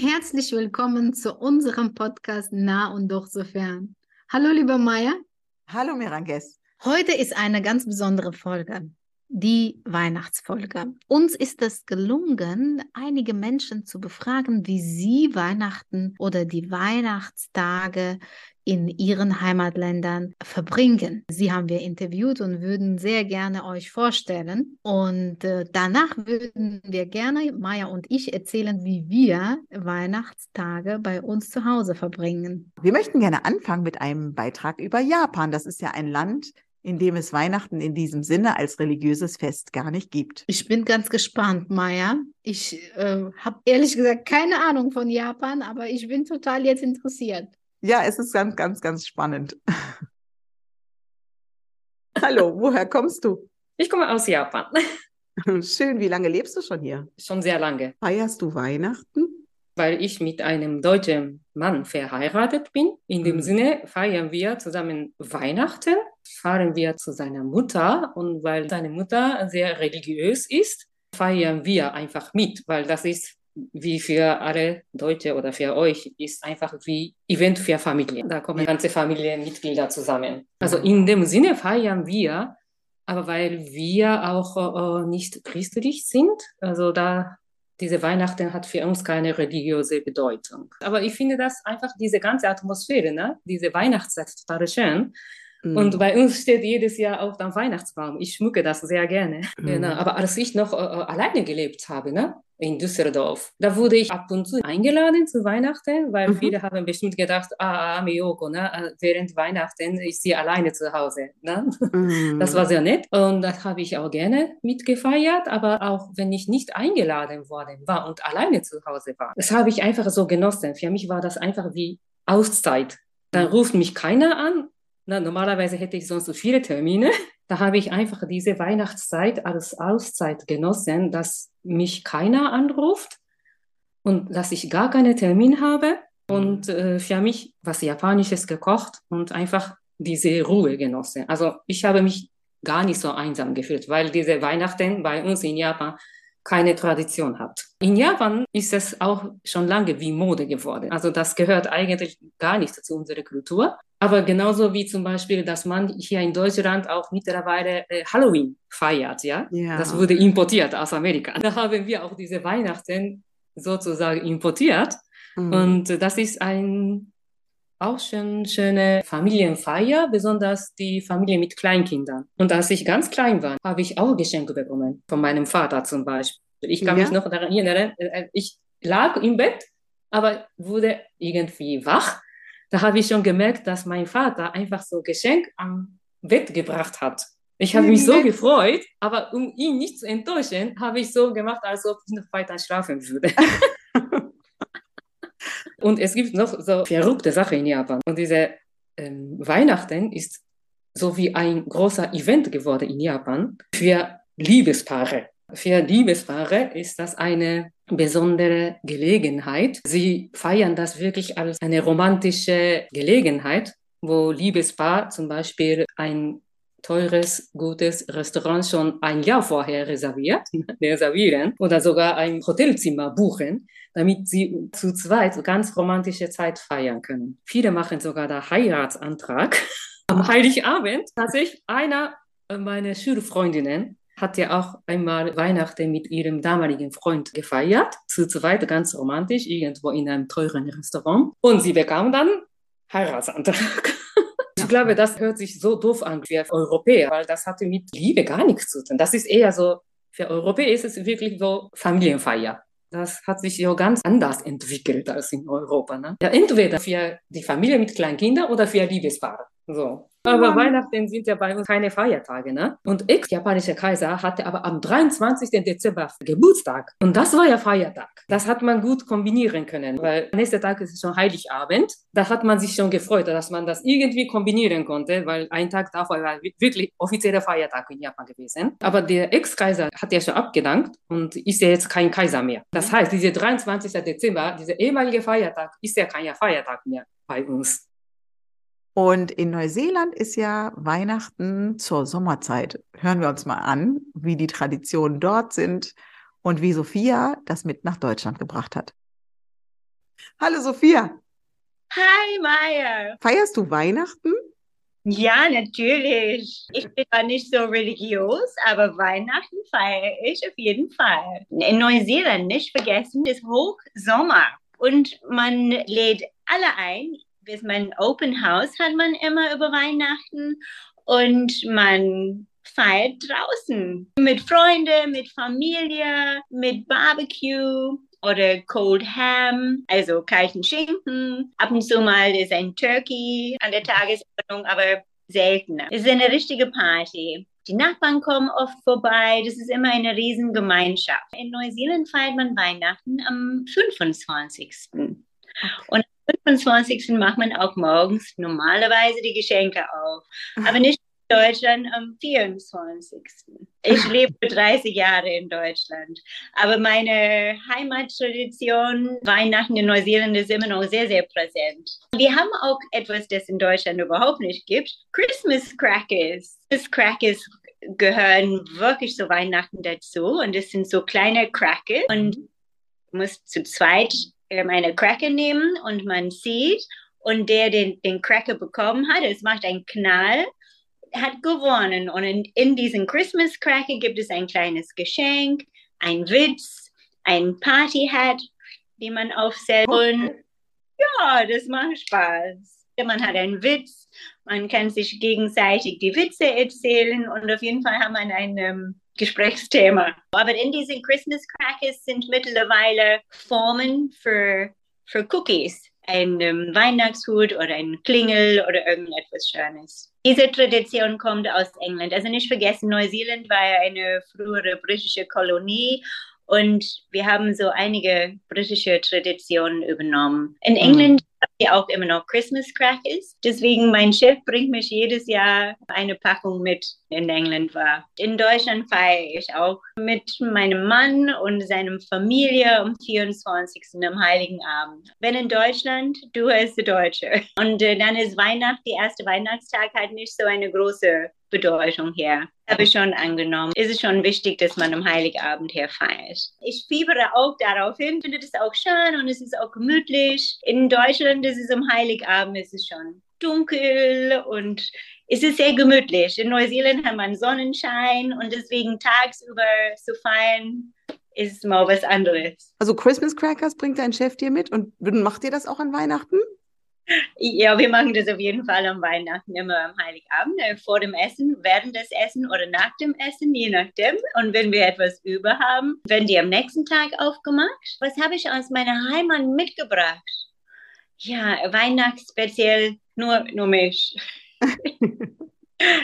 Herzlich willkommen zu unserem Podcast Nah und doch so fern. Hallo, lieber Maya. Hallo, Miranges. Heute ist eine ganz besondere Folge die Weihnachtsfolge. Uns ist es gelungen, einige Menschen zu befragen, wie sie Weihnachten oder die Weihnachtstage in ihren Heimatländern verbringen. Sie haben wir interviewt und würden sehr gerne euch vorstellen. Und äh, danach würden wir gerne, Maya und ich, erzählen, wie wir Weihnachtstage bei uns zu Hause verbringen. Wir möchten gerne anfangen mit einem Beitrag über Japan. Das ist ja ein Land, in dem es Weihnachten in diesem Sinne als religiöses Fest gar nicht gibt. Ich bin ganz gespannt, Maya. Ich äh, habe ehrlich gesagt keine Ahnung von Japan, aber ich bin total jetzt interessiert. Ja, es ist ganz, ganz, ganz spannend. Hallo, woher kommst du? Ich komme aus Japan. Schön, wie lange lebst du schon hier? Schon sehr lange. Feierst du Weihnachten? weil ich mit einem deutschen Mann verheiratet bin. In dem mhm. Sinne feiern wir zusammen Weihnachten, fahren wir zu seiner Mutter und weil seine Mutter sehr religiös ist, feiern wir einfach mit, weil das ist wie für alle Deutsche oder für euch ist einfach wie Event für Familie. Da kommen ganze Familienmitglieder zusammen. Also in dem Sinne feiern wir, aber weil wir auch äh, nicht christlich sind, also da diese Weihnachten hat für uns keine religiöse Bedeutung. Aber ich finde das einfach, diese ganze Atmosphäre, ne? diese Weihnachtszeit total schön. Mhm. Und bei uns steht jedes Jahr auch der Weihnachtsbaum. Ich schmücke das sehr gerne. Mhm. Genau. Aber als ich noch äh, äh alleine gelebt habe, ne? in Düsseldorf. Da wurde ich ab und zu eingeladen zu Weihnachten, weil mhm. viele haben bestimmt gedacht, ah, ah Miyoko, ne? Äh, während Weihnachten ist sie alleine zu Hause. Ne? Mhm. Das war sehr nett und das habe ich auch gerne mitgefeiert, aber auch wenn ich nicht eingeladen worden war und alleine zu Hause war, das habe ich einfach so genossen. Für mich war das einfach wie Auszeit. Dann mhm. ruft mich keiner an. Na, normalerweise hätte ich sonst so viele Termine. Da habe ich einfach diese Weihnachtszeit als Auszeit genossen, dass mich keiner anruft und dass ich gar keinen Termin habe und äh, für mich was Japanisches gekocht und einfach diese Ruhe genossen. Also ich habe mich gar nicht so einsam gefühlt, weil diese Weihnachten bei uns in Japan keine Tradition hat. In Japan ist es auch schon lange wie Mode geworden. Also das gehört eigentlich gar nicht zu unserer Kultur. Aber genauso wie zum Beispiel, dass man hier in Deutschland auch mittlerweile äh, Halloween feiert, ja? ja? Das wurde importiert aus Amerika. Da haben wir auch diese Weihnachten sozusagen importiert. Mhm. Und das ist ein auch schon schöne Familienfeier, besonders die Familie mit Kleinkindern. Und als ich ganz klein war, habe ich auch Geschenke bekommen, von meinem Vater zum Beispiel. Ich kann ja. mich noch daran erinnern, äh, ich lag im Bett, aber wurde irgendwie wach da habe ich schon gemerkt, dass mein Vater einfach so Geschenk am Bett gebracht hat. Ich habe mich so gefreut, aber um ihn nicht zu enttäuschen, habe ich so gemacht, als ob ich noch weiter schlafen würde. und es gibt noch so verrückte Sachen in Japan. Und diese ähm, Weihnachten ist so wie ein großer Event geworden in Japan für Liebespaare. Für Liebespaare ist das eine besondere Gelegenheit. Sie feiern das wirklich als eine romantische Gelegenheit, wo Liebespaar zum Beispiel ein teures, gutes Restaurant schon ein Jahr vorher reserviert, reservieren oder sogar ein Hotelzimmer buchen, damit sie zu zweit ganz romantische Zeit feiern können. Viele machen sogar den Heiratsantrag am Heiligabend. Tatsächlich einer meiner Schulfreundinnen hat ja auch einmal Weihnachten mit ihrem damaligen Freund gefeiert, zu zweit ganz romantisch, irgendwo in einem teuren Restaurant. Und sie bekam dann Heiratsantrag. Ich glaube, das hört sich so doof an für Europäer, weil das hatte mit Liebe gar nichts zu tun. Das ist eher so, für Europäer ist es wirklich so Familienfeier. Das hat sich ja ganz anders entwickelt als in Europa. Ne? Ja, entweder für die Familie mit kleinen Kindern oder für Liebespaare. So. Aber Weihnachten sind ja bei uns keine Feiertage, ne? Und ex-japanischer Kaiser hatte aber am 23. Dezember Geburtstag. Und das war ja Feiertag. Das hat man gut kombinieren können, weil nächster Tag ist schon Heiligabend. Da hat man sich schon gefreut, dass man das irgendwie kombinieren konnte, weil ein Tag davor war wirklich offizieller Feiertag in Japan gewesen. Aber der Ex-Kaiser hat ja schon abgedankt und ist ja jetzt kein Kaiser mehr. Das heißt, dieser 23. Dezember, dieser ehemalige Feiertag, ist ja kein Feiertag mehr bei uns. Und in Neuseeland ist ja Weihnachten zur Sommerzeit. Hören wir uns mal an, wie die Traditionen dort sind und wie Sophia das mit nach Deutschland gebracht hat. Hallo Sophia. Hi Maya. Feierst du Weihnachten? Ja, natürlich. Ich bin zwar nicht so religiös, aber Weihnachten feiere ich auf jeden Fall. In Neuseeland nicht vergessen, ist Hochsommer und man lädt alle ein, ist mein Open House hat man immer über Weihnachten und man feiert draußen mit Freunden, mit Familie, mit Barbecue oder Cold Ham, also kalten Schinken. Ab und zu mal ist ein Turkey an der Tagesordnung, aber seltener. Es ist eine richtige Party. Die Nachbarn kommen oft vorbei. Das ist immer eine Riesengemeinschaft. In Neuseeland feiert man Weihnachten am 25. Okay. Und 25. macht man auch morgens normalerweise die Geschenke auf. Aber nicht in Deutschland am 24. Ich lebe 30 Jahre in Deutschland. Aber meine Heimattradition, Weihnachten in Neuseeland, ist immer noch sehr, sehr präsent. Wir haben auch etwas, das in Deutschland überhaupt nicht gibt. Christmas Crackers. Christmas Crackers gehören wirklich zu Weihnachten dazu. Und es sind so kleine Crackers. Und du musst zu zweit eine Cracker nehmen und man sieht, und der den, den Cracker bekommen hat, es macht einen Knall, hat gewonnen. Und in, in diesem Christmas Cracker gibt es ein kleines Geschenk, ein Witz, ein Partyhat, die man aufsetzt. Und ja, das macht Spaß. Man hat einen Witz, man kann sich gegenseitig die Witze erzählen und auf jeden Fall haben wir ein ähm, Gesprächsthema. Aber in diesen Christmas Crackers sind mittlerweile Formen für, für Cookies. Ein ähm, Weihnachtshut oder ein Klingel oder irgendetwas Schönes. Diese Tradition kommt aus England. Also nicht vergessen, Neuseeland war ja eine frühere britische Kolonie und wir haben so einige britische Traditionen übernommen. In mhm. England wir auch immer noch Christmas Crackers. Deswegen mein Chef bringt mich jedes Jahr eine Packung mit in England war. In Deutschland feiere ich auch mit meinem Mann und seiner Familie am 24. am Heiligen Abend. Wenn in Deutschland, du als Deutsche. Und äh, dann ist Weihnachten, der erste Weihnachtstag hat nicht so eine große Bedeutung hier. Habe ich schon angenommen. Es ist schon wichtig, dass man am Heiligabend hier feiert. Ich fiebere auch darauf hin, finde das auch schön und es ist auch gemütlich. In Deutschland ist es am Heiligabend, es ist schon dunkel und es ist sehr gemütlich. In Neuseeland hat man Sonnenschein und deswegen tagsüber zu feiern ist mal was anderes. Also Christmas Crackers bringt dein Chef dir mit und macht ihr das auch an Weihnachten? Ja, wir machen das auf jeden Fall am Weihnachten, immer am Heiligabend, äh, vor dem Essen, während des Essen oder nach dem Essen, je nachdem. Und wenn wir etwas über haben, werden die am nächsten Tag aufgemacht. Was habe ich aus meiner Heimat mitgebracht? Ja, Weihnachtsspeziell nur, nur mich.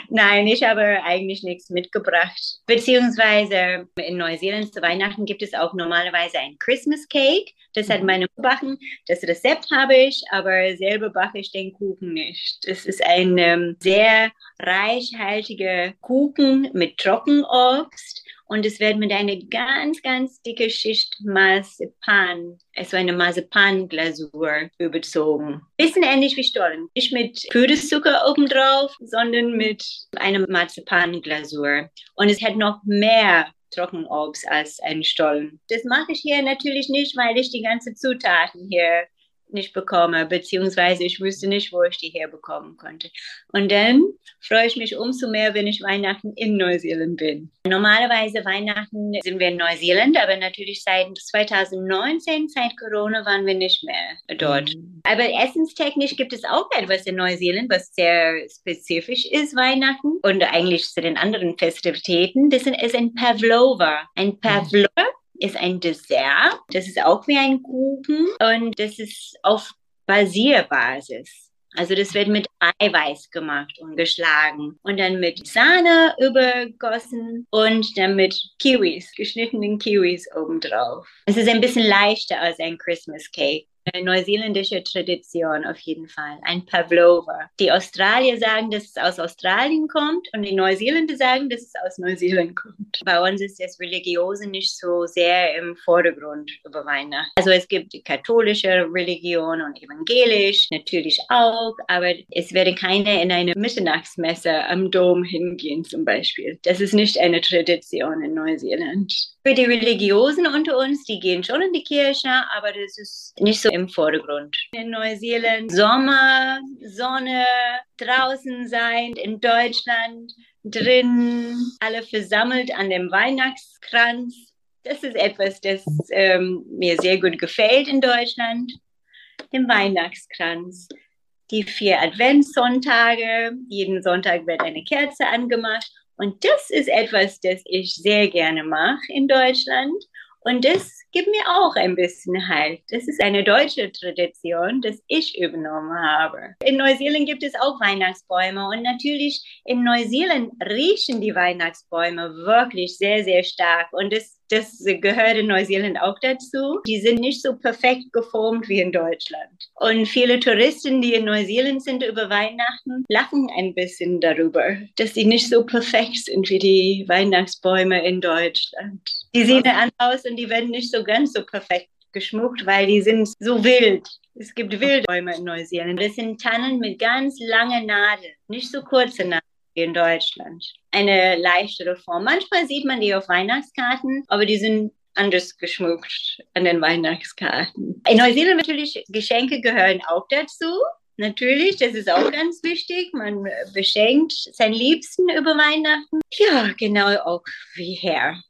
Nein, ich habe eigentlich nichts mitgebracht. Beziehungsweise in Neuseeland zu Weihnachten gibt es auch normalerweise ein Christmas Cake. Das hat mhm. meine backen. Das Rezept habe ich, aber selber backe ich den Kuchen nicht. Das ist ein ähm, sehr reichhaltiger Kuchen mit Trockenobst und es wird mit einer ganz, ganz dicke Schicht Marzipan, also eine Marzipanglasur überzogen. Bisschen ähnlich wie Stollen. Nicht mit Puderzucker obendrauf, sondern mit einer Marzipanglasur. Und es hat noch mehr Trockenobst als ein Stollen. Das mache ich hier natürlich nicht, weil ich die ganzen Zutaten hier nicht bekomme, beziehungsweise ich wüsste nicht, wo ich die herbekommen konnte. Und dann freue ich mich umso mehr, wenn ich Weihnachten in Neuseeland bin. Normalerweise Weihnachten sind wir in Neuseeland, aber natürlich seit 2019, seit Corona, waren wir nicht mehr dort. Mhm. Aber essenstechnisch gibt es auch etwas in Neuseeland, was sehr spezifisch ist, Weihnachten und eigentlich zu den anderen Festivitäten. Das ist ein Pavlova. Ein mhm. Pavlova ist ein Dessert. Das ist auch wie ein Kuchen und das ist auf Basierbasis. Also das wird mit Eiweiß gemacht und geschlagen und dann mit Sahne übergossen und dann mit Kiwis, geschnittenen Kiwis obendrauf. Es ist ein bisschen leichter als ein Christmas Cake eine neuseeländische Tradition auf jeden Fall, ein Pavlova. Die Australier sagen, dass es aus Australien kommt und die Neuseeländer sagen, dass es aus Neuseeland kommt. Bei uns ist das Religiose nicht so sehr im Vordergrund über Weihnachten. Also es gibt die katholische Religion und evangelisch natürlich auch, aber es werde keine in eine Mitternachtsmesse am Dom hingehen zum Beispiel. Das ist nicht eine Tradition in Neuseeland. Für die Religiosen unter uns, die gehen schon in die Kirche, aber das ist nicht so im Vordergrund. In Neuseeland Sommer, Sonne, draußen sein, in Deutschland drin, alle versammelt an dem Weihnachtskranz. Das ist etwas, das ähm, mir sehr gut gefällt in Deutschland. Den Weihnachtskranz. Die vier Adventssonntage, jeden Sonntag wird eine Kerze angemacht. Und das ist etwas, das ich sehr gerne mache in Deutschland. Und das gibt mir auch ein bisschen Halt. Das ist eine deutsche Tradition, das ich übernommen habe. In Neuseeland gibt es auch Weihnachtsbäume und natürlich in Neuseeland riechen die Weihnachtsbäume wirklich sehr, sehr stark. Und das das gehört in Neuseeland auch dazu. Die sind nicht so perfekt geformt wie in Deutschland. Und viele Touristen, die in Neuseeland sind über Weihnachten, lachen ein bisschen darüber, dass sie nicht so perfekt sind wie die Weihnachtsbäume in Deutschland. Die sehen anders aus und die werden nicht so ganz so perfekt geschmuckt, weil die sind so wild. Es gibt Wildbäume in Neuseeland. Das sind Tannen mit ganz langen Nadeln, nicht so kurze Nadeln in Deutschland. Eine leichtere Form. Manchmal sieht man die auf Weihnachtskarten, aber die sind anders geschmückt an den Weihnachtskarten. In Neuseeland natürlich Geschenke gehören auch dazu. Natürlich, das ist auch ganz wichtig. Man beschenkt seinen Liebsten über Weihnachten. Ja, genau auch wie her.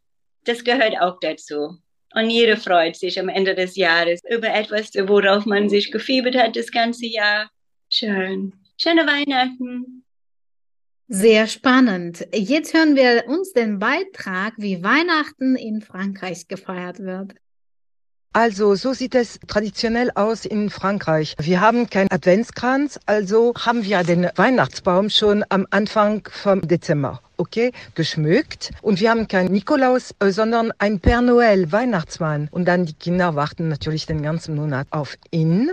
Das gehört auch dazu. Und jeder freut sich am Ende des Jahres über etwas, worauf man sich gefiebert hat das ganze Jahr. Schön. Schöne Weihnachten. Sehr spannend. Jetzt hören wir uns den Beitrag, wie Weihnachten in Frankreich gefeiert wird. Also so sieht es traditionell aus in Frankreich. Wir haben keinen Adventskranz, also haben wir den Weihnachtsbaum schon am Anfang vom Dezember. Okay, geschmückt. Und wir haben keinen Nikolaus, äh, sondern ein Père Noël, Weihnachtsmann. Und dann die Kinder warten natürlich den ganzen Monat auf ihn.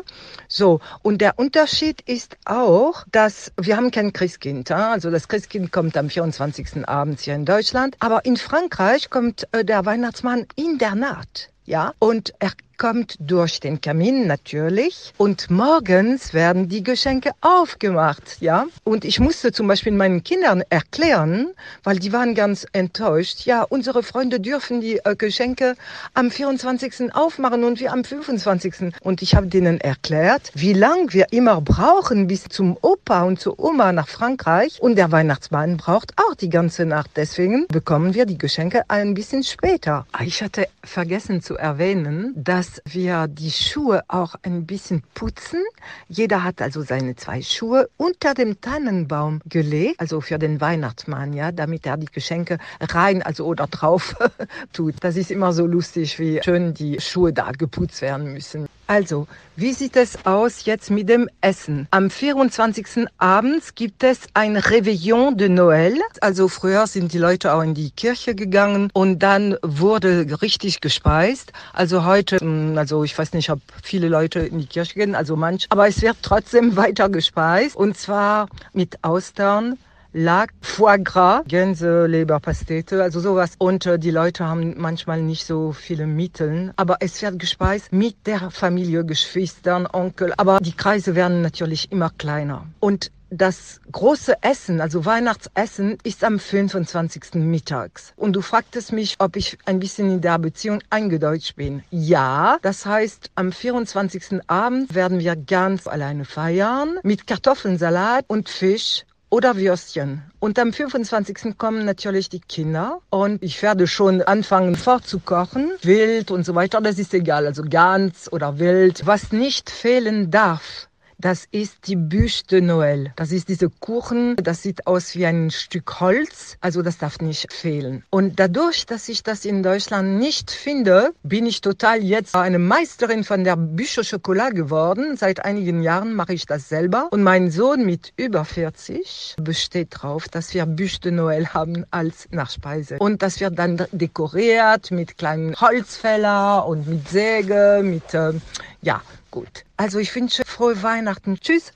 So. Und der Unterschied ist auch, dass wir haben kein Christkind. Also das Christkind kommt am 24. abends hier in Deutschland. Aber in Frankreich kommt äh, der Weihnachtsmann in der Nacht ja, und er kommt durch den Kamin natürlich und morgens werden die Geschenke aufgemacht, ja. Und ich musste zum Beispiel meinen Kindern erklären, weil die waren ganz enttäuscht, ja, unsere Freunde dürfen die äh, Geschenke am 24. aufmachen und wir am 25. Und ich habe denen erklärt, wie lang wir immer brauchen bis zum Opa und zur Oma nach Frankreich und der Weihnachtsmann braucht auch die ganze Nacht. Deswegen bekommen wir die Geschenke ein bisschen später. Ich hatte vergessen zu erwähnen, dass dass wir die Schuhe auch ein bisschen putzen. Jeder hat also seine zwei Schuhe unter dem Tannenbaum gelegt, also für den Weihnachtsmann, ja, damit er die Geschenke rein, also oder drauf tut. Das ist immer so lustig, wie schön die Schuhe da geputzt werden müssen. Also, wie sieht es aus jetzt mit dem Essen? Am 24. abends gibt es ein Réveillon de Noël. Also früher sind die Leute auch in die Kirche gegangen und dann wurde richtig gespeist. Also heute, hm, also ich weiß nicht, ob viele Leute in die Kirche gehen, also manch, aber es wird trotzdem weiter gespeist und zwar mit Austern, Lack, Foie Gras, Gänse, Leberpastete, also sowas. Und äh, die Leute haben manchmal nicht so viele Mittel, aber es wird gespeist mit der Familie, Geschwistern, Onkel. Aber die Kreise werden natürlich immer kleiner. Und das große Essen, also Weihnachtsessen, ist am 25. mittags. Und du fragtest mich, ob ich ein bisschen in der Beziehung eingedeutscht bin. Ja, das heißt, am 24. Abend werden wir ganz alleine feiern mit Kartoffelsalat und Fisch oder Würstchen. Und am 25. kommen natürlich die Kinder und ich werde schon anfangen vorzukochen. Wild und so weiter, das ist egal, also ganz oder wild. Was nicht fehlen darf, das ist die Bûche de Noël. Das ist diese Kuchen, das sieht aus wie ein Stück Holz, also das darf nicht fehlen. Und dadurch, dass ich das in Deutschland nicht finde, bin ich total jetzt eine Meisterin von der Bûche Chocolat geworden. Seit einigen Jahren mache ich das selber. Und mein Sohn mit über 40 besteht darauf, dass wir Bûche de Noël haben als Nachspeise. Und das wird dann dekoriert mit kleinen Holzfäller und mit Säge, mit, äh, ja, gut. Also ich wünsche frohe Weihnachten. Tschüss.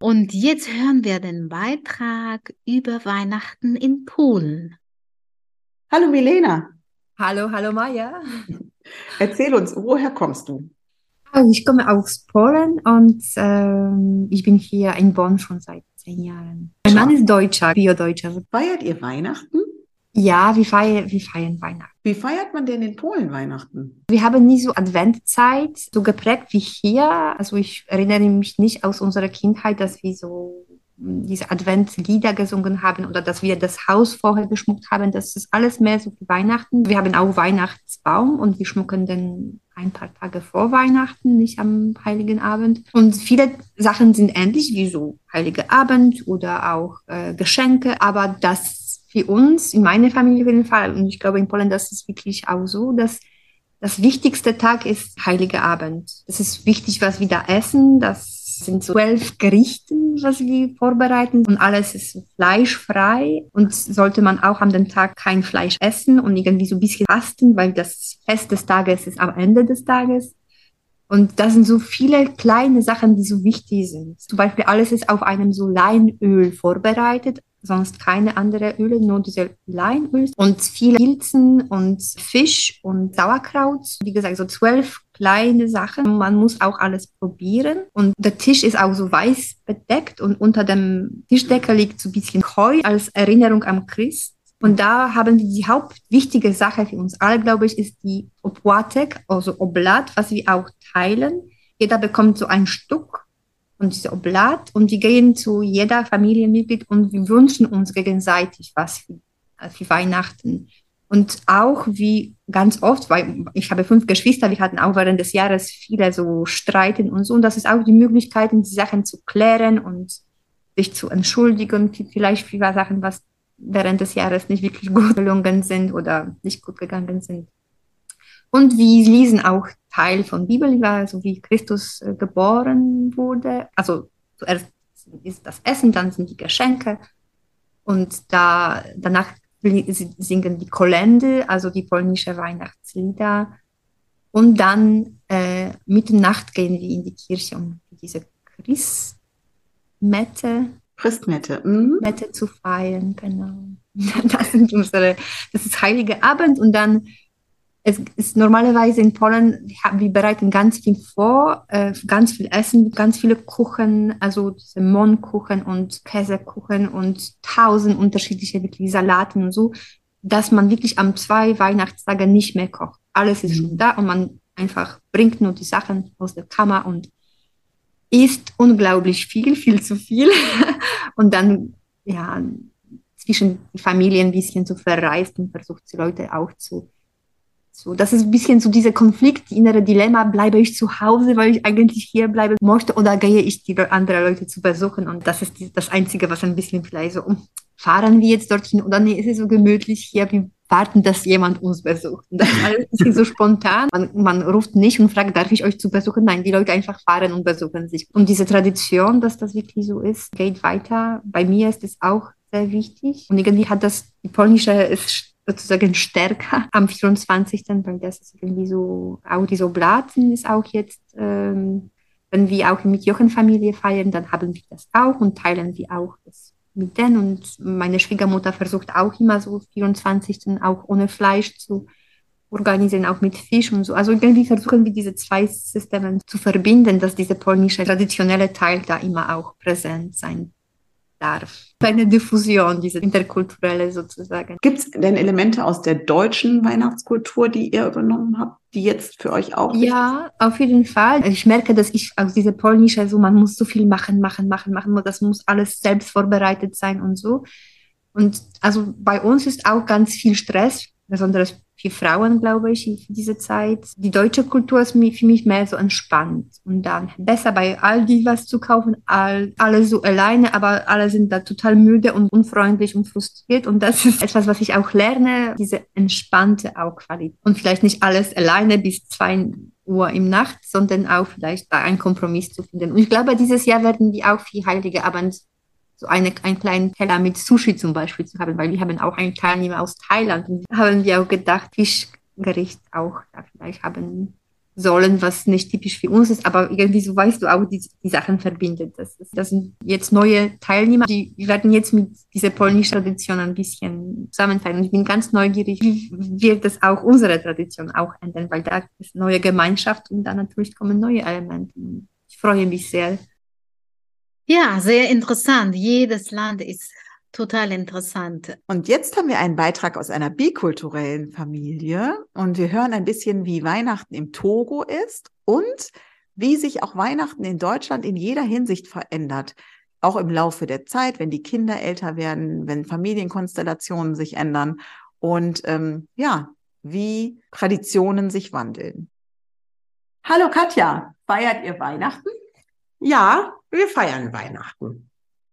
Und jetzt hören wir den Beitrag über Weihnachten in Polen. Hallo Milena, Hallo, hallo Maja. erzähl uns, woher kommst du? Also ich komme aus Polen und ähm, ich bin hier in Bonn schon seit zehn Jahren. Mein Mann ist Deutscher, Bio-Deutscher. Feiert ihr Weihnachten? Ja, wir feiern, wir feiern Weihnachten. Wie feiert man denn in Polen Weihnachten? Wir haben nie so Adventzeit so geprägt wie hier. Also ich erinnere mich nicht aus unserer Kindheit, dass wir so diese Adventslieder gesungen haben oder dass wir das Haus vorher geschmückt haben. Das ist alles mehr so wie Weihnachten. Wir haben auch Weihnachtsbaum und wir schmucken den ein paar Tage vor Weihnachten, nicht am Heiligen Abend. Und viele Sachen sind ähnlich wie so Heilige Abend oder auch äh, Geschenke, aber das für uns, in meiner Familie auf jeden Fall, und ich glaube in Polen, das ist wirklich auch so, dass das wichtigste Tag ist Heiliger Abend. Es ist wichtig, was wir da essen. Das sind so zwölf Gerichte, was wir vorbereiten. Und alles ist fleischfrei. Und sollte man auch an dem Tag kein Fleisch essen und irgendwie so ein bisschen fasten, weil das Fest des Tages ist am Ende des Tages. Und das sind so viele kleine Sachen, die so wichtig sind. Zum Beispiel alles ist auf einem so Leinöl vorbereitet sonst keine andere Öle, nur diese Leinöl und viele Pilzen und Fisch und Sauerkraut. Wie gesagt, so zwölf kleine Sachen. Man muss auch alles probieren. Und der Tisch ist auch so weiß bedeckt und unter dem Tischdeckel liegt so ein bisschen Heu als Erinnerung am Christ. Und da haben wir die hauptwichtige Sache für uns alle, glaube ich, ist die Opłatek, also Oblat, was wir auch teilen. Jeder bekommt so ein Stück und diese Oblat und die gehen zu jeder Familienmitglied und wir wünschen uns gegenseitig was für, äh, für Weihnachten. Und auch wie ganz oft, weil ich habe fünf Geschwister, wir hatten auch während des Jahres viele so Streiten und so. Und das ist auch die Möglichkeit, die Sachen zu klären und sich zu entschuldigen, vielleicht für Sachen, was während des Jahres nicht wirklich gut gelungen sind oder nicht gut gegangen sind. Und wir lesen auch Teil von Bibel, so wie Christus äh, geboren wurde. Also zuerst ist das Essen, dann sind die Geschenke. Und da, danach singen die Kolende, also die polnische Weihnachtslieder. Und dann äh, Mitternacht gehen wir in die Kirche, um diese Christmette, Christmette, mhm. Mette zu feiern, genau. Das, sind unsere, das ist Heilige Abend und dann es ist normalerweise in Polen, wir bereiten ganz viel vor, äh, ganz viel Essen, ganz viele Kuchen, also Mohnkuchen und Käsekuchen und tausend unterschiedliche wirklich Salaten und so, dass man wirklich am zwei Weihnachtstage nicht mehr kocht. Alles ist mhm. schon da und man einfach bringt nur die Sachen aus der Kammer und isst unglaublich viel, viel zu viel. und dann, ja, zwischen Familien ein bisschen zu verreist und versucht die Leute auch zu so, das ist ein bisschen so dieser Konflikt, innere Dilemma, bleibe ich zu Hause, weil ich eigentlich hier bleiben möchte, oder gehe ich die andere Leute zu besuchen? Und das ist die, das Einzige, was ein bisschen vielleicht so, fahren wir jetzt dorthin oder nee, ist es so gemütlich hier, wir warten, dass jemand uns besucht. Das ist alles ein bisschen so spontan. Man, man ruft nicht und fragt, darf ich euch zu besuchen? Nein, die Leute einfach fahren und besuchen sich. Und diese Tradition, dass das wirklich so ist, geht weiter. Bei mir ist es auch sehr wichtig. Und irgendwie hat das, die polnische ist sozusagen stärker am 24., weil das ist irgendwie so, auch diese Oblaten ist auch jetzt, ähm, wenn wir auch mit Jochenfamilie feiern, dann haben wir das auch und teilen wir auch das mit denen. Und meine Schwiegermutter versucht auch immer so 24. auch ohne Fleisch zu organisieren, auch mit Fisch und so. Also irgendwie versuchen wir diese zwei Systeme zu verbinden, dass dieser polnische traditionelle Teil da immer auch präsent sein darf. Eine Diffusion, diese interkulturelle sozusagen. Gibt es denn Elemente aus der deutschen Weihnachtskultur, die ihr übernommen habt, die jetzt für euch auch? Ja, auf jeden Fall. Ich merke, dass ich aus dieser polnische, so man muss so viel machen, machen, machen, machen, das muss alles selbst vorbereitet sein und so. Und also bei uns ist auch ganz viel Stress besonders für Frauen, glaube ich, für diese Zeit. Die deutsche Kultur ist für mich mehr so entspannt und dann besser bei Aldi was zu kaufen, all, alle so alleine, aber alle sind da total müde und unfreundlich und frustriert und das ist etwas, was ich auch lerne, diese entspannte auch Qualität und vielleicht nicht alles alleine bis zwei Uhr im Nacht, sondern auch vielleicht da einen Kompromiss zu finden. Und ich glaube, dieses Jahr werden wir auch für Heilige Abend so eine, einen kleinen Teller mit Sushi zum Beispiel zu haben, weil wir haben auch einen Teilnehmer aus Thailand und haben wir auch gedacht, Fischgericht auch da vielleicht haben sollen, was nicht typisch für uns ist, aber irgendwie so weißt du auch, die, die Sachen verbindet. Das, ist, das sind jetzt neue Teilnehmer, die werden jetzt mit dieser polnischen Tradition ein bisschen zusammenfallen. Und ich bin ganz neugierig, wie wird das auch unsere Tradition auch ändern, weil da ist neue Gemeinschaft und dann natürlich kommen neue Elemente. Ich freue mich sehr. Ja, sehr interessant. Jedes Land ist total interessant. Und jetzt haben wir einen Beitrag aus einer bikulturellen Familie und wir hören ein bisschen, wie Weihnachten im Togo ist und wie sich auch Weihnachten in Deutschland in jeder Hinsicht verändert. Auch im Laufe der Zeit, wenn die Kinder älter werden, wenn Familienkonstellationen sich ändern und ähm, ja, wie Traditionen sich wandeln. Hallo Katja, feiert ihr Weihnachten? Ja, wir feiern Weihnachten.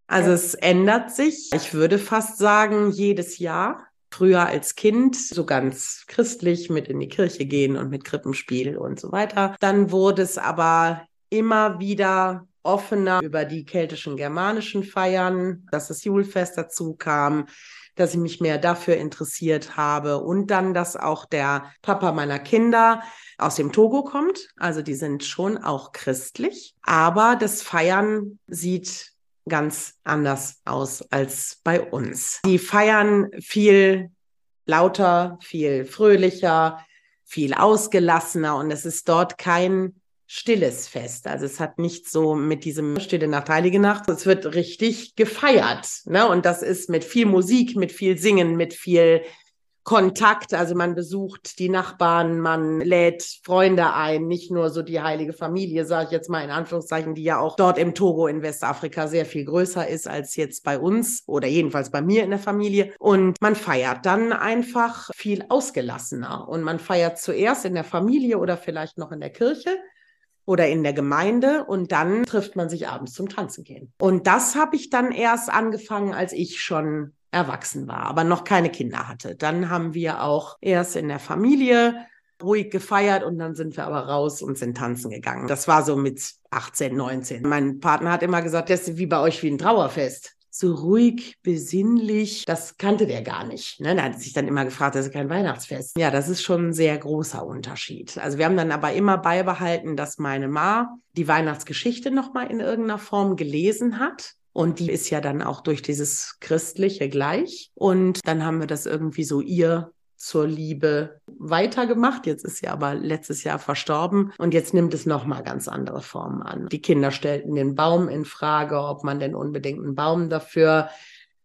Also es ändert sich, ich würde fast sagen, jedes Jahr. Früher als Kind so ganz christlich mit in die Kirche gehen und mit Krippenspiel und so weiter. Dann wurde es aber immer wieder offener über die keltischen germanischen Feiern, dass das Julfest dazu kam, dass ich mich mehr dafür interessiert habe und dann, dass auch der Papa meiner Kinder aus dem Togo kommt. Also die sind schon auch christlich, aber das Feiern sieht ganz anders aus als bei uns. Die feiern viel lauter, viel fröhlicher, viel ausgelassener und es ist dort kein stilles Fest. Also es hat nicht so mit diesem Stille Nacht, Heilige Nacht. Es wird richtig gefeiert. Ne? Und das ist mit viel Musik, mit viel Singen, mit viel Kontakt, also man besucht die Nachbarn, man lädt Freunde ein, nicht nur so die heilige Familie, sage ich jetzt mal in Anführungszeichen, die ja auch dort im Togo in Westafrika sehr viel größer ist als jetzt bei uns oder jedenfalls bei mir in der Familie. Und man feiert dann einfach viel ausgelassener und man feiert zuerst in der Familie oder vielleicht noch in der Kirche oder in der Gemeinde und dann trifft man sich abends zum Tanzen gehen. Und das habe ich dann erst angefangen, als ich schon erwachsen war, aber noch keine Kinder hatte. Dann haben wir auch erst in der Familie ruhig gefeiert und dann sind wir aber raus und sind tanzen gegangen. Das war so mit 18, 19. Mein Partner hat immer gesagt, das ist wie bei euch wie ein Trauerfest. So ruhig, besinnlich, das kannte der gar nicht. Ne? Da hat sich dann immer gefragt, das ist kein Weihnachtsfest. Ja, das ist schon ein sehr großer Unterschied. Also wir haben dann aber immer beibehalten, dass meine Ma die Weihnachtsgeschichte nochmal in irgendeiner Form gelesen hat und die ist ja dann auch durch dieses Christliche gleich. Und dann haben wir das irgendwie so ihr zur Liebe weitergemacht. Jetzt ist sie aber letztes Jahr verstorben und jetzt nimmt es nochmal ganz andere Formen an. Die Kinder stellten den Baum in Frage, ob man denn unbedingt einen Baum dafür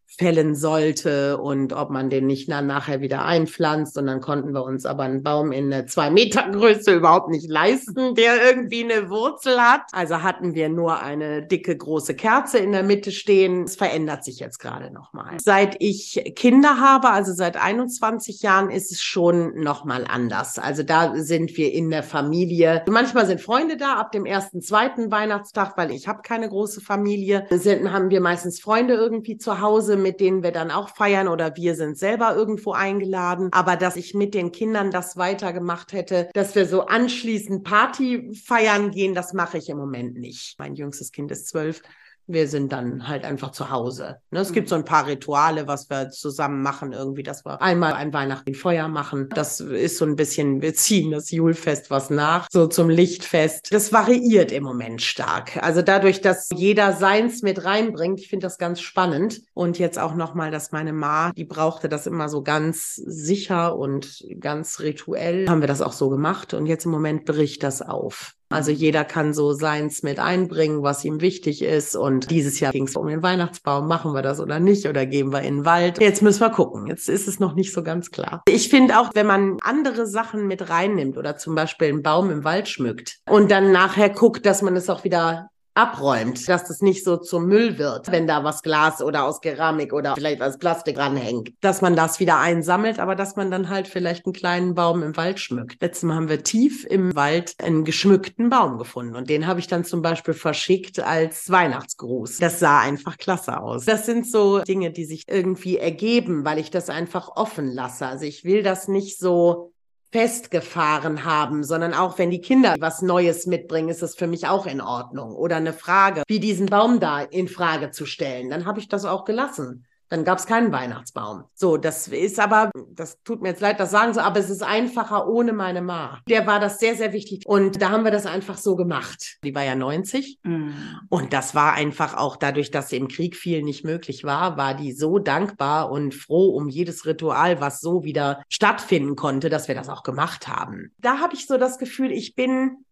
fällen sollte und ob man den nicht dann nachher wieder einpflanzt. Und dann konnten wir uns aber einen Baum in eine zwei Meter Größe überhaupt nicht leisten, der irgendwie eine Wurzel hat. Also hatten wir nur eine dicke große Kerze in der Mitte stehen. Es verändert sich jetzt gerade nochmal. Seit ich Kinder habe, also seit 21 Jahren, ist es schon nochmal anders. Also da sind wir in der Familie. Manchmal sind Freunde da ab dem ersten, zweiten Weihnachtstag, weil ich habe keine große Familie. Sind, haben wir meistens Freunde irgendwie zu Hause mit denen wir dann auch feiern oder wir sind selber irgendwo eingeladen. Aber dass ich mit den Kindern das weitergemacht hätte, dass wir so anschließend Party feiern gehen, das mache ich im Moment nicht. Mein jüngstes Kind ist zwölf wir sind dann halt einfach zu Hause. Ne? Es gibt mhm. so ein paar Rituale, was wir zusammen machen, irgendwie, dass wir einmal ein Weihnachten Feuer machen. Das ist so ein bisschen, wir ziehen das Julfest was nach, so zum Lichtfest. Das variiert im Moment stark. Also dadurch, dass jeder seins mit reinbringt, ich finde das ganz spannend. Und jetzt auch nochmal, dass meine Ma, die brauchte das immer so ganz sicher und ganz rituell, haben wir das auch so gemacht. Und jetzt im Moment bricht das auf. Also jeder kann so seins mit einbringen, was ihm wichtig ist. Und dieses Jahr ging es um den Weihnachtsbaum. Machen wir das oder nicht? Oder gehen wir in den Wald? Jetzt müssen wir gucken. Jetzt ist es noch nicht so ganz klar. Ich finde auch, wenn man andere Sachen mit reinnimmt oder zum Beispiel einen Baum im Wald schmückt und dann nachher guckt, dass man es auch wieder abräumt, dass das nicht so zum Müll wird, wenn da was Glas oder aus Keramik oder vielleicht was Plastik ranhängt, dass man das wieder einsammelt, aber dass man dann halt vielleicht einen kleinen Baum im Wald schmückt. Letztes Mal haben wir tief im Wald einen geschmückten Baum gefunden und den habe ich dann zum Beispiel verschickt als Weihnachtsgruß. Das sah einfach klasse aus. Das sind so Dinge, die sich irgendwie ergeben, weil ich das einfach offen lasse. Also ich will das nicht so festgefahren haben, sondern auch wenn die Kinder was Neues mitbringen, ist es für mich auch in Ordnung. Oder eine Frage, wie diesen Baum da in Frage zu stellen, dann habe ich das auch gelassen. Dann gab es keinen Weihnachtsbaum. So, das ist aber, das tut mir jetzt leid, das sagen so, aber es ist einfacher ohne meine Ma. Der war das sehr, sehr wichtig. Und da haben wir das einfach so gemacht. Die war ja 90. Mm. Und das war einfach auch dadurch, dass im Krieg viel nicht möglich war, war die so dankbar und froh um jedes Ritual, was so wieder stattfinden konnte, dass wir das auch gemacht haben. Da habe ich so das Gefühl, ich bin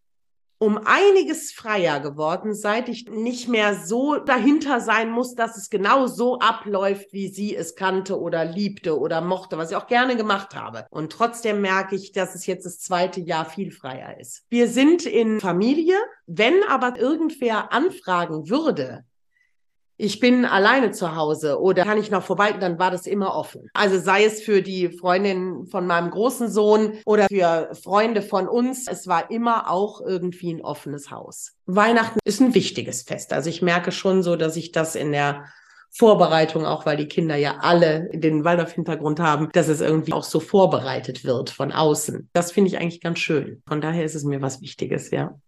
um einiges freier geworden, seit ich nicht mehr so dahinter sein muss, dass es genau so abläuft, wie sie es kannte oder liebte oder mochte, was ich auch gerne gemacht habe. Und trotzdem merke ich, dass es jetzt das zweite Jahr viel freier ist. Wir sind in Familie. Wenn aber irgendwer anfragen würde, ich bin alleine zu Hause oder kann ich noch vorbei, dann war das immer offen. Also sei es für die Freundin von meinem großen Sohn oder für Freunde von uns, es war immer auch irgendwie ein offenes Haus. Weihnachten ist ein wichtiges Fest. Also ich merke schon so, dass ich das in der Vorbereitung, auch weil die Kinder ja alle den Waldorf-Hintergrund haben, dass es irgendwie auch so vorbereitet wird von außen. Das finde ich eigentlich ganz schön. Von daher ist es mir was Wichtiges, ja.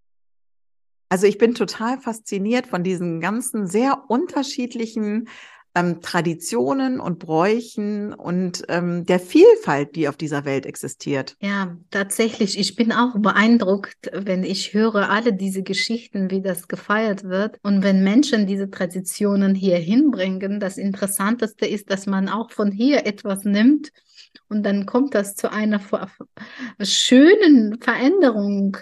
Also ich bin total fasziniert von diesen ganzen sehr unterschiedlichen ähm, Traditionen und Bräuchen und ähm, der Vielfalt, die auf dieser Welt existiert. Ja, tatsächlich. Ich bin auch beeindruckt, wenn ich höre alle diese Geschichten, wie das gefeiert wird. Und wenn Menschen diese Traditionen hier hinbringen, das Interessanteste ist, dass man auch von hier etwas nimmt und dann kommt das zu einer schönen Veränderung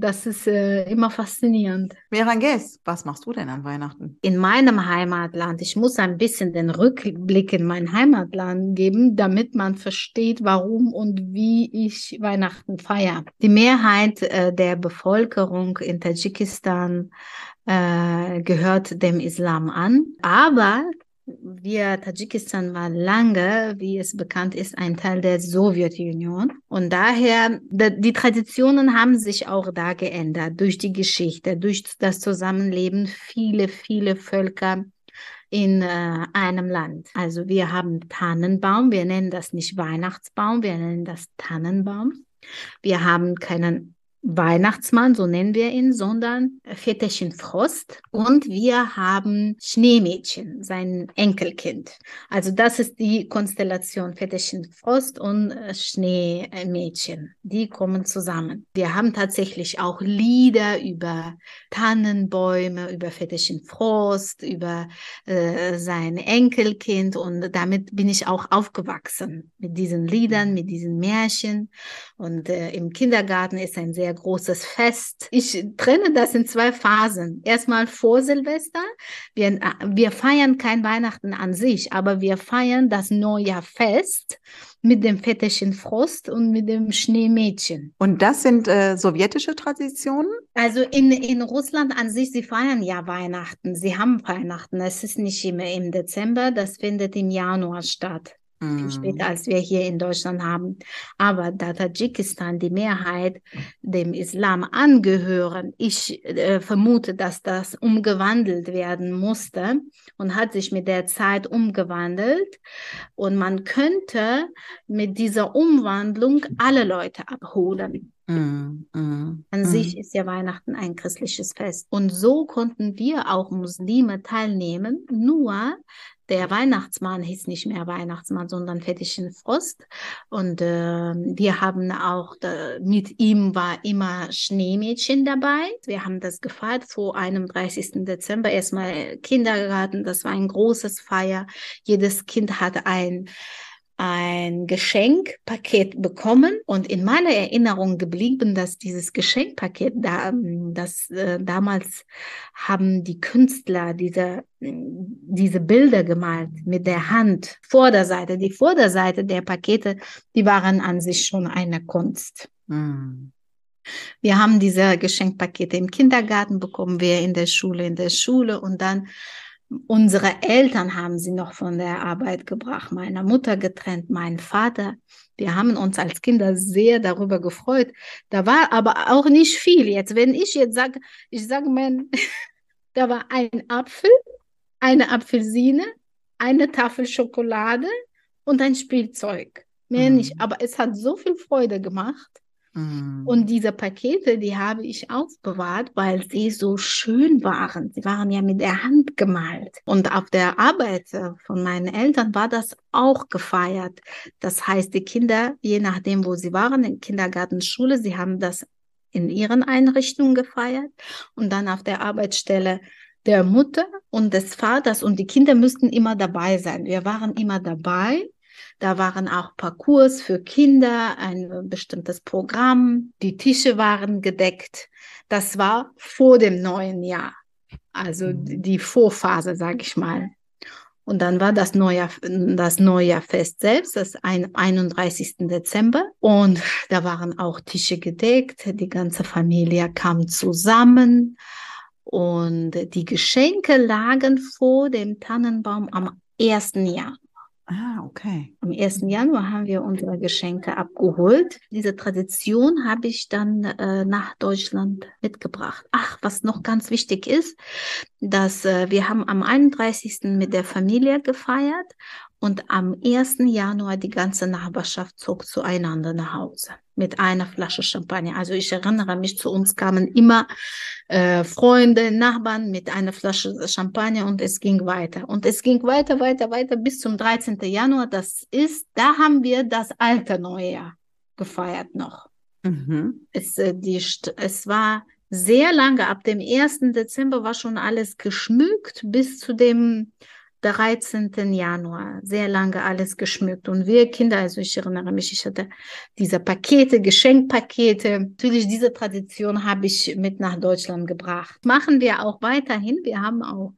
das ist äh, immer faszinierend. Meranges, was machst du denn an Weihnachten? In meinem Heimatland, ich muss ein bisschen den Rückblick in mein Heimatland geben, damit man versteht, warum und wie ich Weihnachten feiere. Die Mehrheit äh, der Bevölkerung in Tadschikistan äh, gehört dem Islam an, aber wir, Tadschikistan war lange, wie es bekannt ist, ein Teil der Sowjetunion. Und daher, die Traditionen haben sich auch da geändert durch die Geschichte, durch das Zusammenleben viele, viele Völker in äh, einem Land. Also wir haben Tannenbaum, wir nennen das nicht Weihnachtsbaum, wir nennen das Tannenbaum. Wir haben keinen Weihnachtsmann, so nennen wir ihn, sondern Väterchen Frost. Und wir haben Schneemädchen, sein Enkelkind. Also das ist die Konstellation Väterchen Frost und äh, Schneemädchen. Die kommen zusammen. Wir haben tatsächlich auch Lieder über Tannenbäume, über Väterchen Frost, über äh, sein Enkelkind. Und damit bin ich auch aufgewachsen mit diesen Liedern, mit diesen Märchen. Und äh, im Kindergarten ist ein sehr sehr großes Fest. Ich trenne das in zwei Phasen. Erstmal vor Silvester. Wir, wir feiern kein Weihnachten an sich, aber wir feiern das Neujahrfest mit dem Väterchen Frost und mit dem Schneemädchen. Und das sind äh, sowjetische Traditionen? Also in, in Russland an sich, sie feiern ja Weihnachten. Sie haben Weihnachten. Es ist nicht immer im Dezember, das findet im Januar statt Mhm. später, als wir hier in Deutschland haben. Aber da Tadschikistan die Mehrheit dem Islam angehören, ich äh, vermute, dass das umgewandelt werden musste und hat sich mit der Zeit umgewandelt. Und man könnte mit dieser Umwandlung alle Leute abholen. Mm, mm, An mm. sich ist ja Weihnachten ein christliches Fest. Und so konnten wir auch Muslime teilnehmen, nur der Weihnachtsmann hieß nicht mehr Weihnachtsmann, sondern Väterchen Frost. Und äh, wir haben auch, da, mit ihm war immer Schneemädchen dabei. Wir haben das gefeiert vor einem 30. Dezember. Erstmal Kindergarten, das war ein großes Feier. Jedes Kind hatte ein ein Geschenkpaket bekommen und in meiner Erinnerung geblieben, dass dieses Geschenkpaket da, das äh, damals haben die Künstler diese diese Bilder gemalt mit der Hand, Vorderseite. Die Vorderseite der Pakete, die waren an sich schon eine Kunst. Mm. Wir haben diese Geschenkpakete im Kindergarten bekommen, wir in der Schule, in der Schule und dann unsere Eltern haben sie noch von der Arbeit gebracht, meiner Mutter getrennt, mein Vater. Wir haben uns als Kinder sehr darüber gefreut. Da war aber auch nicht viel. Jetzt, wenn ich jetzt sage, ich sage, mein, da war ein Apfel, eine Apfelsine, eine Tafel Schokolade und ein Spielzeug. Mehr mhm. nicht. Aber es hat so viel Freude gemacht. Mhm. Und diese Pakete, die habe ich aufbewahrt, weil sie so schön waren. Sie waren ja mit der Hand gemalt. Und auf der Arbeit äh, von meinen Eltern war das auch gefeiert. Das heißt, die Kinder, je nachdem, wo sie waren, in Kindergarten, Schule, sie haben das in ihren Einrichtungen gefeiert und dann auf der Arbeitsstelle der Mutter und des Vaters und die Kinder müssten immer dabei sein. Wir waren immer dabei da waren auch Parcours für Kinder, ein bestimmtes Programm. Die Tische waren gedeckt. Das war vor dem neuen Jahr. Also mhm. die Vorphase, sage ich mal. Und dann war das Neujahr, das Neujahrfest selbst, das 31. Dezember. Und da waren auch Tische gedeckt. Die ganze Familie kam zusammen. Und die Geschenke lagen vor dem Tannenbaum am 1. Jahr. Ah, okay. Am 1. Januar haben wir unsere Geschenke abgeholt. Diese Tradition habe ich dann äh, nach Deutschland mitgebracht. Ach, was noch ganz wichtig ist, dass äh, wir haben am 31. mit der Familie gefeiert und am 1. Januar die ganze Nachbarschaft zog zueinander nach Hause mit einer Flasche Champagner. Also ich erinnere mich, zu uns kamen immer äh, Freunde, Nachbarn mit einer Flasche Champagner und es ging weiter. Und es ging weiter, weiter, weiter bis zum 13. Januar. Das ist, da haben wir das alte Neujahr gefeiert noch. Mhm. Es, äh, die, es war sehr lange, ab dem 1. Dezember war schon alles geschmückt bis zu dem 13. Januar, sehr lange alles geschmückt. Und wir Kinder, also ich erinnere mich, ich hatte diese Pakete, Geschenkpakete. Natürlich, diese Tradition habe ich mit nach Deutschland gebracht. Machen wir auch weiterhin. Wir haben auch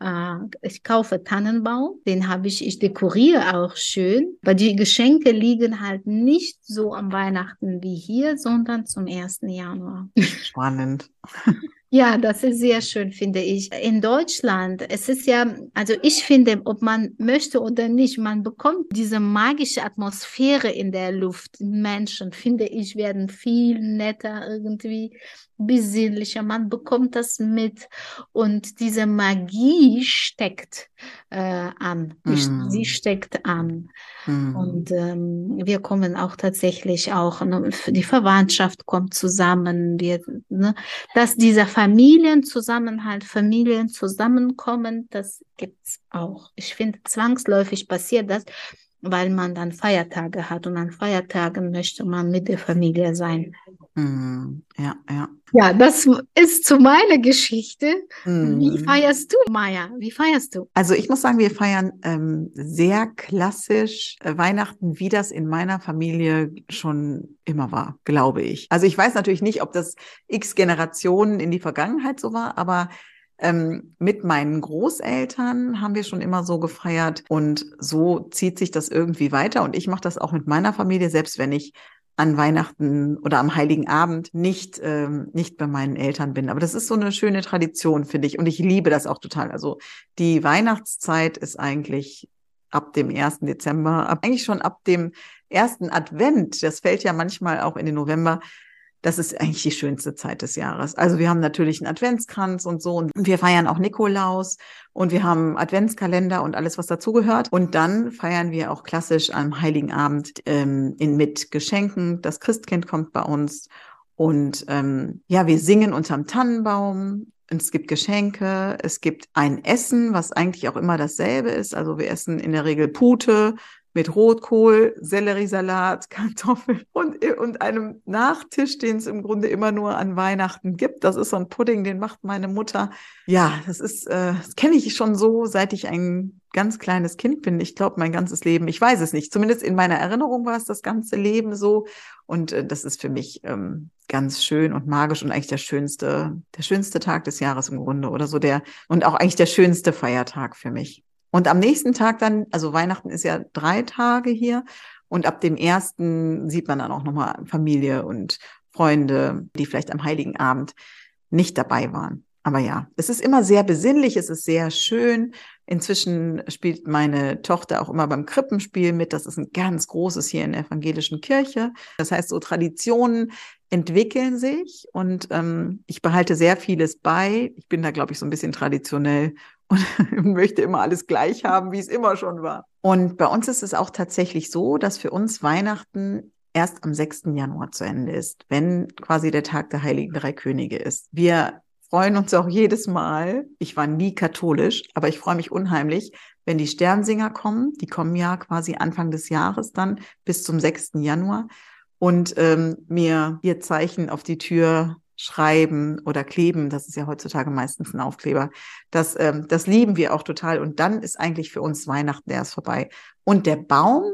äh, ich kaufe Tannenbaum, den habe ich, ich dekoriere auch schön, aber die Geschenke liegen halt nicht so am Weihnachten wie hier, sondern zum 1. Januar. Spannend. Ja, das ist sehr schön, finde ich. In Deutschland, es ist ja, also ich finde, ob man möchte oder nicht, man bekommt diese magische Atmosphäre in der Luft. Menschen, finde ich, werden viel netter irgendwie besinnlicher, man bekommt das mit und diese Magie steckt äh, an, mm. sie steckt an mm. und ähm, wir kommen auch tatsächlich auch, ne, die Verwandtschaft kommt zusammen, wir, ne, dass dieser Familienzusammenhalt, Familien zusammenkommen, das gibt's auch. Ich finde, zwangsläufig passiert das, weil man dann Feiertage hat und an Feiertagen möchte man mit der Familie sein. Mm, ja, ja. Ja, das ist zu meiner Geschichte. Mm. Wie feierst du, Maya? Wie feierst du? Also ich muss sagen, wir feiern ähm, sehr klassisch äh, Weihnachten, wie das in meiner Familie schon immer war, glaube ich. Also ich weiß natürlich nicht, ob das x Generationen in die Vergangenheit so war, aber ähm, mit meinen Großeltern haben wir schon immer so gefeiert und so zieht sich das irgendwie weiter. Und ich mache das auch mit meiner Familie, selbst wenn ich an Weihnachten oder am Heiligen Abend nicht, ähm, nicht bei meinen Eltern bin. Aber das ist so eine schöne Tradition, finde ich. Und ich liebe das auch total. Also die Weihnachtszeit ist eigentlich ab dem 1. Dezember, eigentlich schon ab dem ersten Advent, das fällt ja manchmal auch in den November, das ist eigentlich die schönste Zeit des Jahres. Also wir haben natürlich einen Adventskranz und so und wir feiern auch Nikolaus und wir haben Adventskalender und alles, was dazugehört. Und dann feiern wir auch klassisch am Heiligen Abend ähm, in, mit Geschenken. Das Christkind kommt bei uns und ähm, ja, wir singen unterm Tannenbaum. Es gibt Geschenke, es gibt ein Essen, was eigentlich auch immer dasselbe ist. Also wir essen in der Regel Pute, mit Rotkohl, Selleriesalat, Kartoffeln und, und einem Nachtisch, den es im Grunde immer nur an Weihnachten gibt. Das ist so ein Pudding, den macht meine Mutter. Ja, das ist, äh, das kenne ich schon so, seit ich ein ganz kleines Kind bin. Ich glaube, mein ganzes Leben, ich weiß es nicht. Zumindest in meiner Erinnerung war es das ganze Leben so. Und äh, das ist für mich ähm, ganz schön und magisch und eigentlich der schönste, der schönste Tag des Jahres im Grunde oder so der und auch eigentlich der schönste Feiertag für mich. Und am nächsten Tag dann, also Weihnachten ist ja drei Tage hier. Und ab dem ersten sieht man dann auch nochmal Familie und Freunde, die vielleicht am Heiligen Abend nicht dabei waren. Aber ja, es ist immer sehr besinnlich, es ist sehr schön. Inzwischen spielt meine Tochter auch immer beim Krippenspiel mit. Das ist ein ganz großes hier in der evangelischen Kirche. Das heißt, so Traditionen entwickeln sich und ähm, ich behalte sehr vieles bei. Ich bin da, glaube ich, so ein bisschen traditionell und möchte immer alles gleich haben, wie es immer schon war. Und bei uns ist es auch tatsächlich so, dass für uns Weihnachten erst am 6. Januar zu Ende ist, wenn quasi der Tag der Heiligen Drei Könige ist. Wir freuen uns auch jedes Mal. Ich war nie katholisch, aber ich freue mich unheimlich, wenn die Sternsinger kommen. Die kommen ja quasi Anfang des Jahres dann bis zum 6. Januar und ähm, mir ihr Zeichen auf die Tür schreiben oder kleben. Das ist ja heutzutage meistens ein Aufkleber. Das, ähm, das lieben wir auch total. Und dann ist eigentlich für uns Weihnachten erst vorbei. Und der Baum,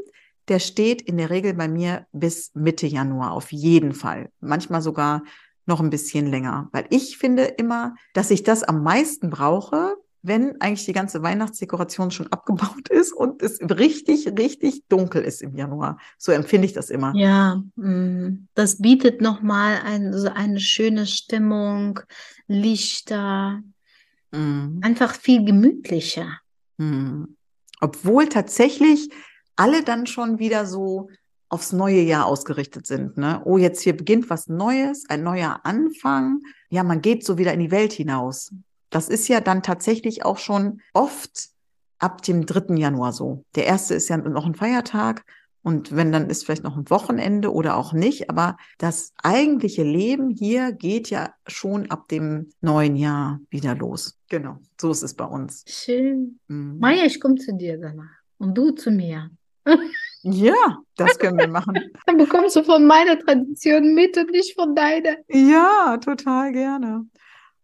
der steht in der Regel bei mir bis Mitte Januar auf jeden Fall. Manchmal sogar noch ein bisschen länger, weil ich finde immer, dass ich das am meisten brauche, wenn eigentlich die ganze Weihnachtsdekoration schon abgebaut ist und es richtig, richtig dunkel ist im Januar. So empfinde ich das immer. Ja, mm, das bietet nochmal ein, so eine schöne Stimmung, Lichter, mm. einfach viel gemütlicher. Mm. Obwohl tatsächlich alle dann schon wieder so aufs neue Jahr ausgerichtet sind. Ne? Oh, jetzt hier beginnt was Neues, ein neuer Anfang. Ja, man geht so wieder in die Welt hinaus. Das ist ja dann tatsächlich auch schon oft ab dem 3. Januar so. Der erste ist ja noch ein Feiertag und wenn dann ist vielleicht noch ein Wochenende oder auch nicht, aber das eigentliche Leben hier geht ja schon ab dem neuen Jahr wieder los. Genau, so ist es bei uns. Schön. Mhm. Maja, ich komme zu dir danach und du zu mir. Ja, das können wir machen. Dann bekommst du von meiner Tradition mit und nicht von deiner. Ja, total gerne.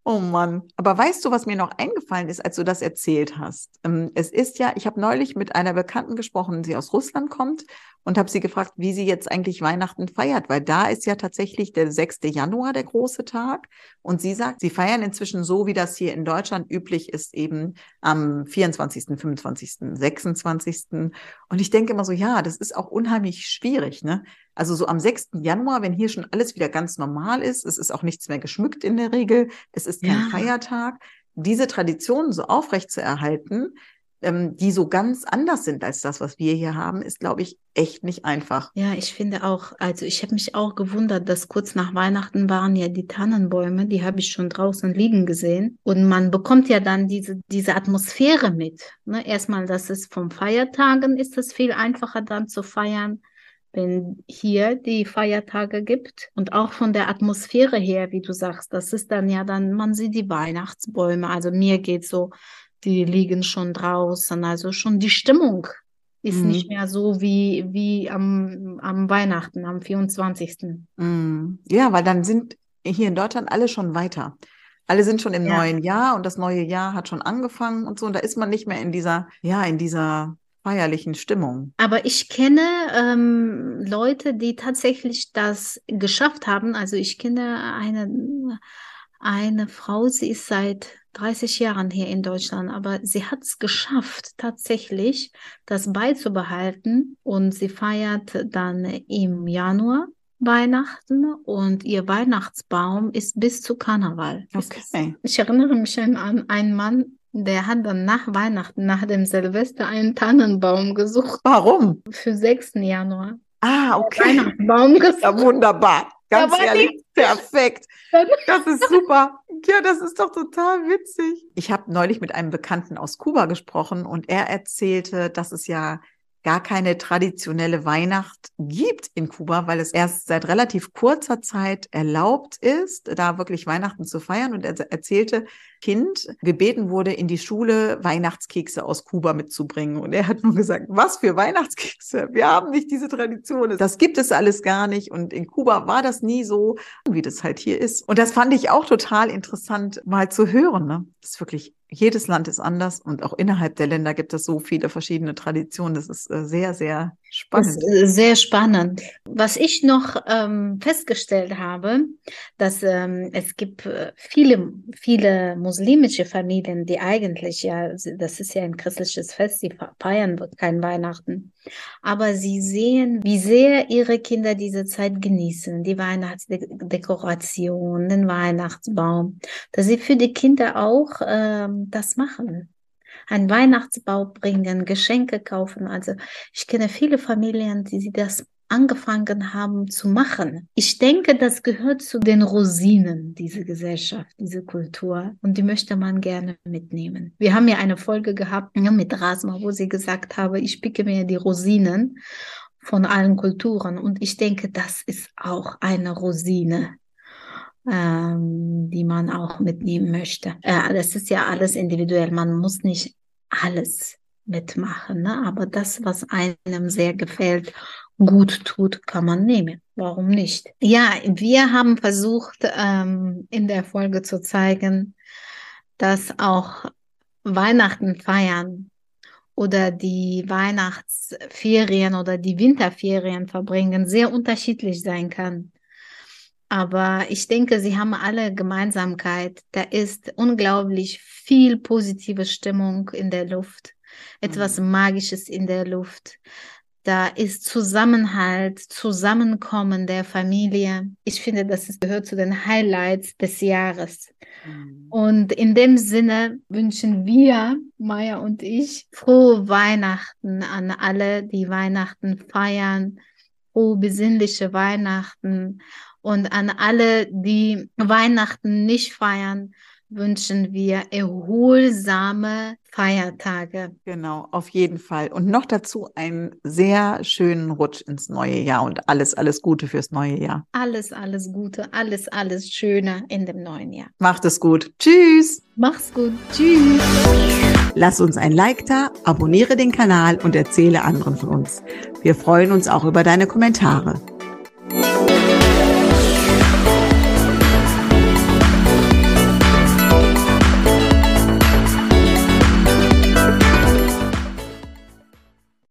Oh Mann. Aber weißt du, was mir noch eingefallen ist, als du das erzählt hast? Ähm, es ist ja, ich habe neulich mit einer Bekannten gesprochen, die aus Russland kommt und habe sie gefragt, wie sie jetzt eigentlich Weihnachten feiert, weil da ist ja tatsächlich der 6. Januar der große Tag. Und sie sagt, sie feiern inzwischen so, wie das hier in Deutschland üblich ist, eben am 24., 25., 26. Und ich denke immer so, ja, das ist auch unheimlich schwierig, ne? Also so am 6. Januar, wenn hier schon alles wieder ganz normal ist, es ist auch nichts mehr geschmückt in der Regel, es ist kein ja. Feiertag, diese Traditionen so aufrecht zu erhalten, ähm, die so ganz anders sind als das, was wir hier haben, ist, glaube ich, echt nicht einfach. Ja, ich finde auch, also ich habe mich auch gewundert, dass kurz nach Weihnachten waren ja die Tannenbäume, die habe ich schon draußen liegen gesehen. Und man bekommt ja dann diese, diese Atmosphäre mit. Ne? Erstmal, dass es vom Feiertagen ist es viel einfacher dann zu feiern wenn hier die Feiertage gibt und auch von der Atmosphäre her, wie du sagst, das ist dann ja dann, man sieht die Weihnachtsbäume. Also mir geht so, die liegen schon draußen. Also schon die Stimmung ist mhm. nicht mehr so wie, wie am, am Weihnachten, am 24. Mhm. Ja, weil dann sind hier in Deutschland alle schon weiter. Alle sind schon im ja. neuen Jahr und das neue Jahr hat schon angefangen und so. Und da ist man nicht mehr in dieser, ja, in dieser feierlichen Stimmung. Aber ich kenne ähm, Leute, die tatsächlich das geschafft haben. Also ich kenne eine, eine Frau, sie ist seit 30 Jahren hier in Deutschland, aber sie hat es geschafft, tatsächlich das beizubehalten. Und sie feiert dann im Januar Weihnachten und ihr Weihnachtsbaum ist bis zu Karneval. Okay. Ich erinnere mich an einen Mann, der hat dann nach Weihnachten, nach dem Silvester, einen Tannenbaum gesucht. Warum? Für 6. Januar. Ah, okay. Weihnachtsbaum gesucht. Ja, wunderbar. Ganz ehrlich, perfekt. Das ist super. Ja, das ist doch total witzig. Ich habe neulich mit einem Bekannten aus Kuba gesprochen und er erzählte, dass es ja gar keine traditionelle Weihnacht gibt in Kuba, weil es erst seit relativ kurzer Zeit erlaubt ist, da wirklich Weihnachten zu feiern. Und er erzählte, Kind gebeten wurde, in die Schule Weihnachtskekse aus Kuba mitzubringen. Und er hat nur gesagt, was für Weihnachtskekse? Wir haben nicht diese Tradition. Das gibt es alles gar nicht. Und in Kuba war das nie so, wie das halt hier ist. Und das fand ich auch total interessant, mal zu hören. Ne? Das ist wirklich jedes Land ist anders und auch innerhalb der Länder gibt es so viele verschiedene Traditionen. Das ist äh, sehr, sehr Spannend. Sehr spannend. Was ich noch ähm, festgestellt habe, dass ähm, es gibt äh, viele, viele muslimische Familien, die eigentlich ja, das ist ja ein christliches Fest, sie feiern kein Weihnachten, aber sie sehen, wie sehr ihre Kinder diese Zeit genießen, die Weihnachtsdekoration, den Weihnachtsbaum, dass sie für die Kinder auch ähm, das machen einen Weihnachtsbau bringen, Geschenke kaufen. Also ich kenne viele Familien, die das angefangen haben zu machen. Ich denke, das gehört zu den Rosinen, diese Gesellschaft, diese Kultur. Und die möchte man gerne mitnehmen. Wir haben ja eine Folge gehabt ja, mit Rasma, wo sie gesagt habe, ich picke mir die Rosinen von allen Kulturen. Und ich denke, das ist auch eine Rosine ähm, die man auch mitnehmen möchte. Äh, das ist ja alles individuell. Man muss nicht alles mitmachen, ne? aber das, was einem sehr gefällt, gut tut, kann man nehmen. Warum nicht? Ja, wir haben versucht, ähm, in der Folge zu zeigen, dass auch Weihnachten feiern oder die Weihnachtsferien oder die Winterferien verbringen sehr unterschiedlich sein kann. Aber ich denke, sie haben alle Gemeinsamkeit. Da ist unglaublich viel positive Stimmung in der Luft, etwas mhm. Magisches in der Luft. Da ist Zusammenhalt, Zusammenkommen der Familie. Ich finde, das gehört zu den Highlights des Jahres. Mhm. Und in dem Sinne wünschen wir, Maya und ich, frohe Weihnachten an alle, die Weihnachten feiern, frohe besinnliche Weihnachten. Und an alle, die Weihnachten nicht feiern, wünschen wir erholsame Feiertage. Genau, auf jeden Fall. Und noch dazu einen sehr schönen Rutsch ins neue Jahr und alles, alles Gute fürs neue Jahr. Alles, alles Gute, alles, alles Schöne in dem neuen Jahr. Macht es gut. Tschüss. Mach's gut. Tschüss. Lass uns ein Like da, abonniere den Kanal und erzähle anderen von uns. Wir freuen uns auch über deine Kommentare.